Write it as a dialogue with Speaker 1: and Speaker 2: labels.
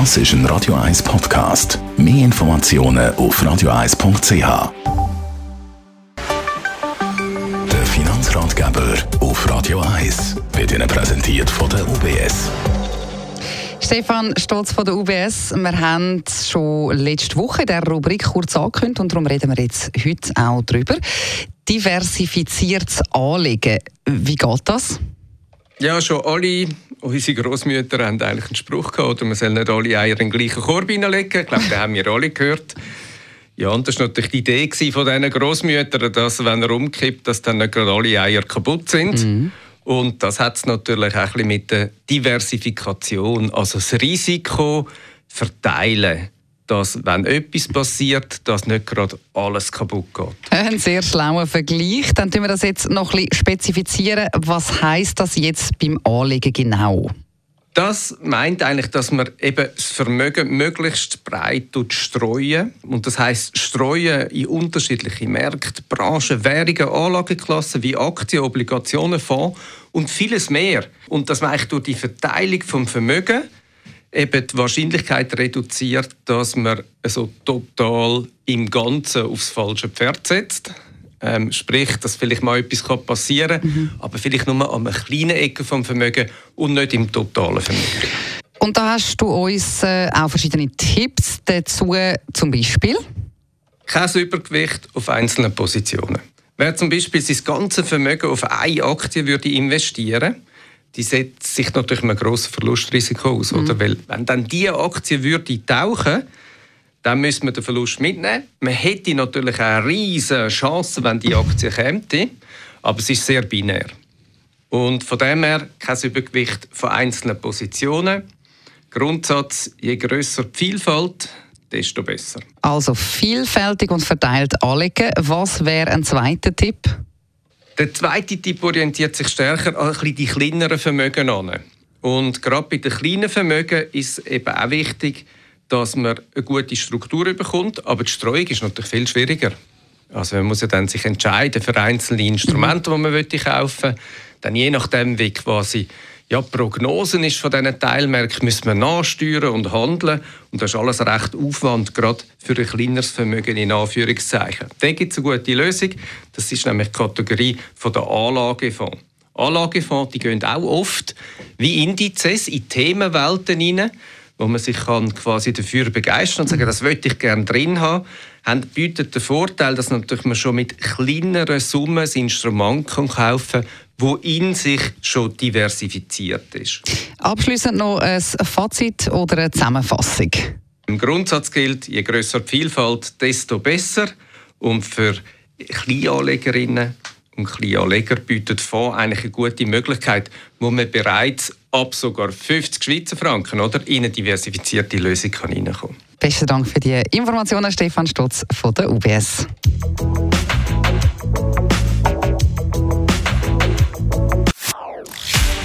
Speaker 1: Das ist ein Radio 1 Podcast. Mehr Informationen auf radio1.ch. Der Finanzratgeber auf Radio 1 wird Ihnen präsentiert von der UBS.
Speaker 2: Stefan Stolz von der UBS. Wir haben schon letzte Woche in der Rubrik kurz angekündigt und darum reden wir jetzt heute auch darüber. Diversifiziertes Anlegen. Wie geht das?
Speaker 3: Ja, schon alle unsere Großmütter haben eigentlich einen Spruch gehabt, oder man soll nicht alle Eier in den gleichen Korb hineinlegen. Ich glaube, den haben wir alle gehört. Ja, und das war natürlich die Idee von diesen Großmüttern, dass, wenn er umkippt, dass dann nicht gerade alle Eier kaputt sind. Mhm. Und das hat es natürlich auch ein bisschen mit der Diversifikation, also das Risiko verteilen dass, wenn etwas passiert, dass nicht gerade alles kaputt geht.
Speaker 2: Ein sehr schlauer Vergleich. Dann tun wir das jetzt noch ein bisschen spezifizieren. Was heißt das jetzt beim Anlegen genau?
Speaker 3: Das meint eigentlich, dass man eben das Vermögen möglichst breit streuen. Und das heißt streuen in unterschiedliche Märkte, Branchen, Währungen, Anlageklassen wie Aktien, Obligationen, Fonds und vieles mehr. Und das macht durch die Verteilung vom Vermögen eben die Wahrscheinlichkeit reduziert, dass man so total im Ganzen aufs falsche Pferd setzt. Ähm, sprich, dass vielleicht mal etwas passieren kann, mhm. aber vielleicht nur an einer kleinen Ecke vom Vermögen und nicht im totalen Vermögen.
Speaker 2: Und da hast du uns äh, auch verschiedene Tipps dazu, zum Beispiel?
Speaker 3: Kein Übergewicht auf einzelne Positionen. Wer zum Beispiel sein ganzes Vermögen auf eine Aktie würde investieren die setzt sich natürlich einem grossen Verlustrisiko aus. Mhm. Oder? Weil, wenn dann diese Aktie würde tauchen dann müsste man den Verlust mitnehmen. Man hätte natürlich eine riesige Chance, wenn die Aktie käme, aber es ist sehr binär. Und von dem her kein Übergewicht von einzelnen Positionen. Grundsatz, je grösser die Vielfalt, desto besser.
Speaker 2: Also vielfältig und verteilt anlegen. Was wäre ein zweiter Tipp?
Speaker 3: Der zweite Typ orientiert sich stärker an die kleineren Vermögen an. Und gerade bei den kleinen Vermögen ist es eben auch wichtig, dass man eine gute Struktur bekommt, aber die Streuung ist natürlich viel schwieriger. Also man muss ja dann sich entscheiden für einzelne Instrumente, die man kaufen möchte. Dann je nachdem, wie quasi ja, Prognosen ist von diesen Teilmärkten müssen wir nachsteuern und handeln. Und das ist alles recht Aufwand, gerade für ein kleineres Vermögen in Anführungszeichen. Da gibt es eine gute Lösung. Das ist nämlich die Kategorie der Anlagefonds. Anlagefonds die gehen auch oft wie Indizes in Themenwelten hinein, wo man sich kann quasi dafür begeistern und sagen, das möchte ich gerne drin haben haben, bietet den Vorteil, dass natürlich man schon mit kleineren Summen ein Instrument kaufen kann, wo in sich schon diversifiziert ist.
Speaker 2: Abschließend noch ein Fazit oder eine Zusammenfassung.
Speaker 3: Im Grundsatz gilt, je größer die Vielfalt, desto besser. Und für Kleinanlegerinnen und Kleinanleger bietet Fonds eigentlich eine gute Möglichkeit, wo man bereits ab sogar 50 Schweizer Franken oder in eine diversifizierte Lösung kann hineinkommen kann.
Speaker 2: Besten Dank für die Informationen, Stefan Stutz von der UBS.